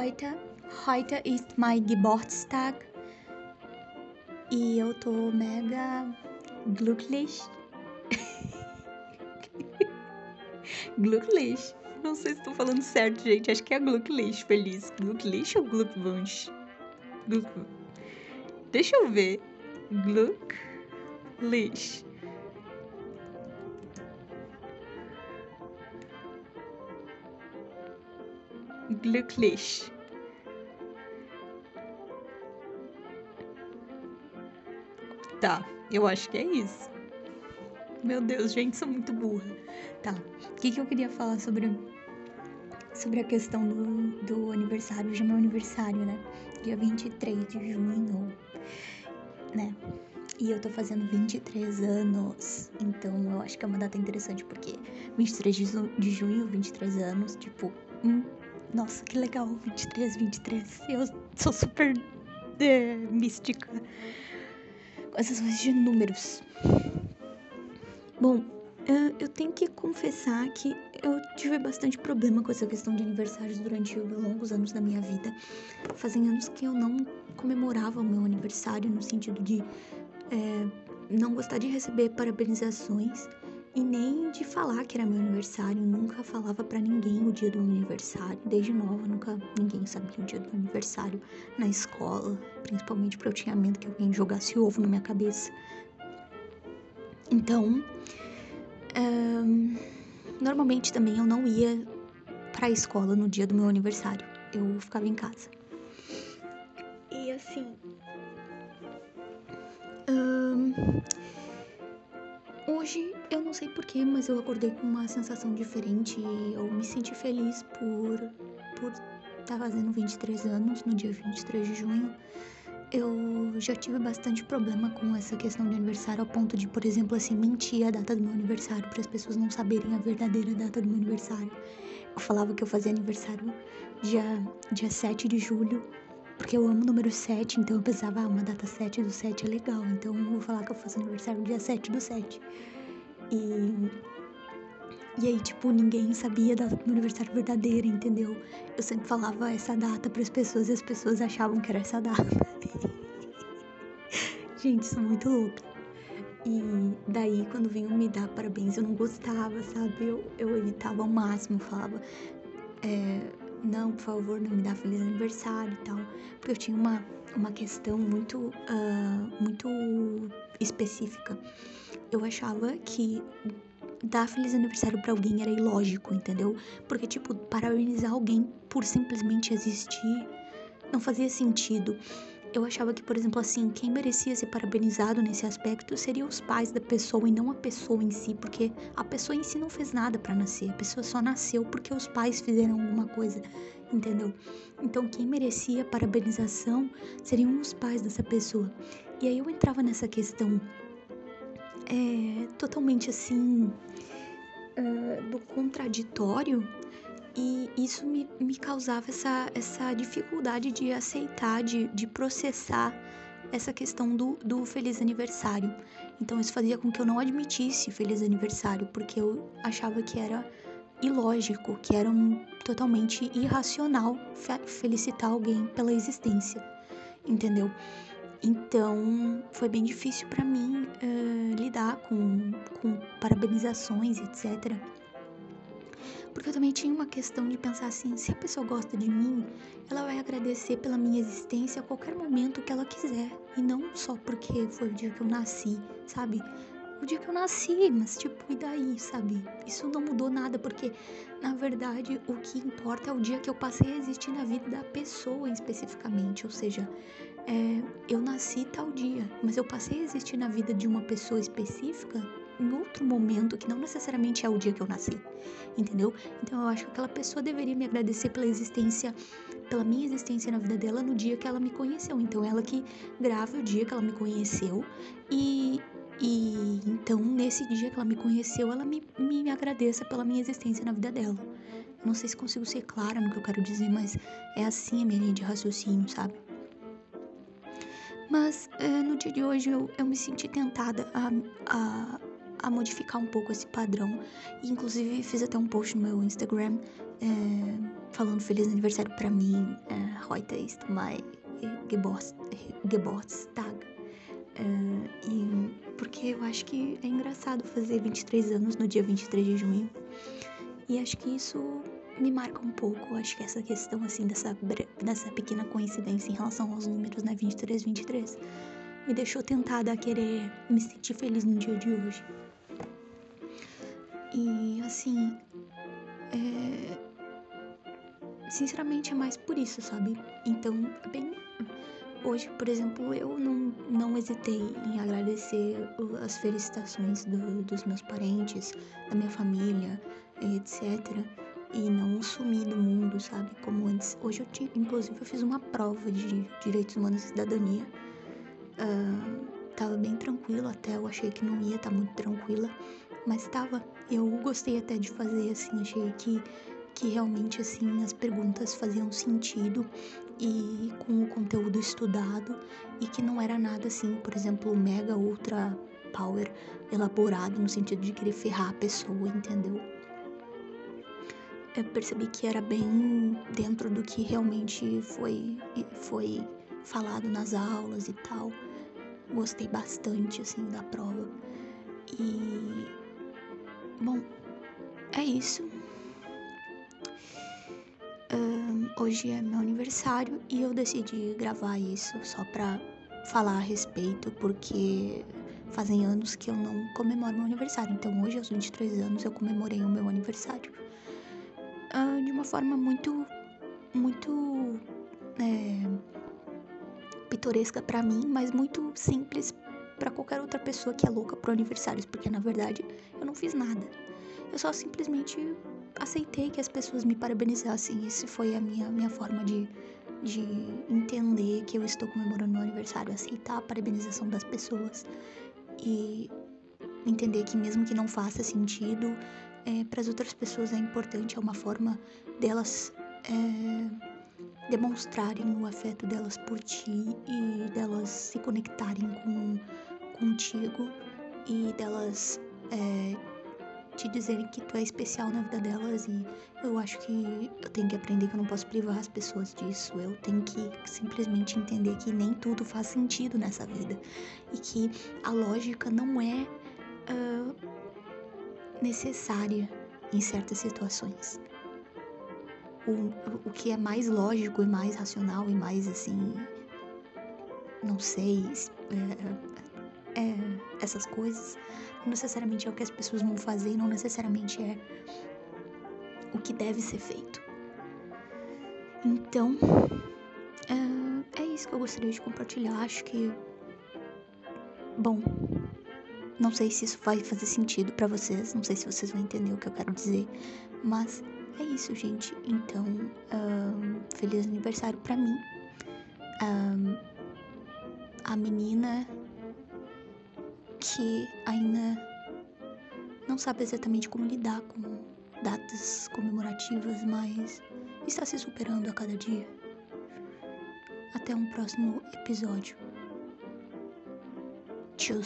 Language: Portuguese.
heute. Heute ist mein Geburtstag. E eu tô mega glücklich. glücklich. Não sei se tô falando certo, gente. Acho que é glücklich, feliz. Glücklich ou Glückwunsch? Gluck... Deixa eu ver. Glücklich. Glücklich. Tá, eu acho que é isso. Meu Deus, gente, sou muito burra. Tá, o que, que eu queria falar sobre, sobre a questão do, do aniversário? Hoje é meu aniversário, né? Dia 23 de junho, né? E eu tô fazendo 23 anos. Então eu acho que é uma data interessante, porque 23 de junho, 23 anos, tipo, hum, nossa, que legal, 23, 23. Eu sou super é, mística com essas coisas de números. Bom, eu tenho que confessar que eu tive bastante problema com essa questão de aniversários durante longos anos da minha vida. Fazem anos que eu não comemorava o meu aniversário no sentido de é, não gostar de receber parabenizações e nem de falar que era meu aniversário. Nunca falava para ninguém o dia do meu aniversário. Desde nova, nunca ninguém sabia o dia do meu aniversário na escola, principalmente porque eu tinha medo que alguém jogasse ovo na minha cabeça. Então, normalmente também eu não ia para a escola no dia do meu aniversário. Eu ficava em casa. E assim. Um, hoje eu não sei porquê, mas eu acordei com uma sensação diferente eu me senti feliz por por estar tá fazendo 23 anos no dia 23 de junho. Eu já tive bastante problema com essa questão de aniversário ao ponto de, por exemplo, assim, mentir a data do meu aniversário para as pessoas não saberem a verdadeira data do meu aniversário. Eu falava que eu fazia aniversário dia, dia 7 de julho, porque eu amo o número 7, então eu pensava, ah, uma data 7 do 7 é legal, então eu vou falar que eu faço aniversário dia 7 do 7. E, e aí, tipo, ninguém sabia da data do meu aniversário verdadeira, entendeu? Eu sempre falava essa data para as pessoas e as pessoas achavam que era essa data. Gente, sou muito louca. E daí, quando vinham me dar parabéns, eu não gostava, sabe? Eu, eu evitava ao máximo, falava, é, não, por favor, não me dá feliz aniversário e tal. Porque eu tinha uma, uma questão muito, uh, muito específica eu achava que dar feliz aniversário para alguém era ilógico, entendeu? Porque, tipo, parabenizar alguém por simplesmente existir não fazia sentido. Eu achava que, por exemplo, assim, quem merecia ser parabenizado nesse aspecto seriam os pais da pessoa e não a pessoa em si, porque a pessoa em si não fez nada para nascer, a pessoa só nasceu porque os pais fizeram alguma coisa, entendeu? Então, quem merecia parabenização seriam os pais dessa pessoa. E aí eu entrava nessa questão é, totalmente assim uh, do contraditório e isso me, me causava essa, essa dificuldade de aceitar, de, de processar essa questão do, do feliz aniversário. Então isso fazia com que eu não admitisse feliz aniversário, porque eu achava que era ilógico, que era um, totalmente irracional felicitar alguém pela existência, entendeu? Então foi bem difícil para mim uh, lidar com, com parabenizações, etc. Porque eu também tinha uma questão de pensar assim: se a pessoa gosta de mim, ela vai agradecer pela minha existência a qualquer momento que ela quiser. E não só porque foi o dia que eu nasci, sabe? O dia que eu nasci, mas tipo, e daí, sabe? Isso não mudou nada, porque na verdade o que importa é o dia que eu passei a existir na vida da pessoa especificamente. Ou seja, é, eu nasci tal dia, mas eu passei a existir na vida de uma pessoa específica em outro momento que não necessariamente é o dia que eu nasci, entendeu? Então eu acho que aquela pessoa deveria me agradecer pela existência, pela minha existência na vida dela no dia que ela me conheceu. Então ela que grava o dia que ela me conheceu e, e então nesse dia que ela me conheceu, ela me, me agradeça pela minha existência na vida dela. Não sei se consigo ser clara no que eu quero dizer, mas é assim a minha linha de raciocínio, sabe? Mas é, no dia de hoje eu, eu me senti tentada a, a a modificar um pouco esse padrão. E, inclusive, fiz até um post no meu Instagram é, falando feliz aniversário para mim, é, heute ist mein Geburtstag. É, e porque eu acho que é engraçado fazer 23 anos no dia 23 de junho. E acho que isso me marca um pouco, acho que essa questão assim dessa, dessa pequena coincidência em relação aos números, né, 23, 23, me deixou tentada a querer me sentir feliz no dia de hoje. E assim, é... sinceramente é mais por isso, sabe? Então, bem, hoje, por exemplo, eu não, não hesitei em agradecer as felicitações do, dos meus parentes, da minha família, etc e não sumir do mundo, sabe? Como antes. Hoje eu tive, inclusive, eu fiz uma prova de direitos humanos e cidadania. Uh, tava bem tranquila até, eu achei que não ia estar tá muito tranquila, mas tava. Eu gostei até de fazer, assim, achei que, que realmente, assim, as perguntas faziam sentido e com o conteúdo estudado e que não era nada assim, por exemplo, mega ultra power elaborado no sentido de querer ferrar a pessoa, entendeu? eu percebi que era bem dentro do que realmente foi, foi falado nas aulas e tal. Gostei bastante, assim, da prova. E. Bom, é isso. Um, hoje é meu aniversário e eu decidi gravar isso só pra falar a respeito, porque fazem anos que eu não comemoro meu aniversário. Então hoje, aos 23 anos, eu comemorei o meu aniversário uh, de uma forma muito, muito é, pitoresca para mim, mas muito simples para qualquer outra pessoa que é louca pro aniversários, porque na verdade eu não fiz nada. Eu só simplesmente aceitei que as pessoas me parabenizassem. Essa foi a minha, minha forma de, de entender que eu estou comemorando meu aniversário, aceitar a parabenização das pessoas e entender que mesmo que não faça sentido, é, para as outras pessoas é importante, é uma forma delas é, demonstrarem o afeto delas por ti e delas se conectarem com contigo e delas é, te dizerem que tu é especial na vida delas e eu acho que eu tenho que aprender que eu não posso privar as pessoas disso. Eu tenho que simplesmente entender que nem tudo faz sentido nessa vida e que a lógica não é uh, necessária em certas situações. O, o que é mais lógico e mais racional e mais assim. Não sei. É, é, essas coisas não necessariamente é o que as pessoas vão fazer, não necessariamente é o que deve ser feito. Então, é, é isso que eu gostaria de compartilhar. Acho que. Bom, não sei se isso vai fazer sentido para vocês, não sei se vocês vão entender o que eu quero dizer, mas é isso, gente. Então, feliz aniversário para mim. A menina que ainda não sabe exatamente como lidar com datas comemorativas, mas está se superando a cada dia. Até um próximo episódio. Tchau.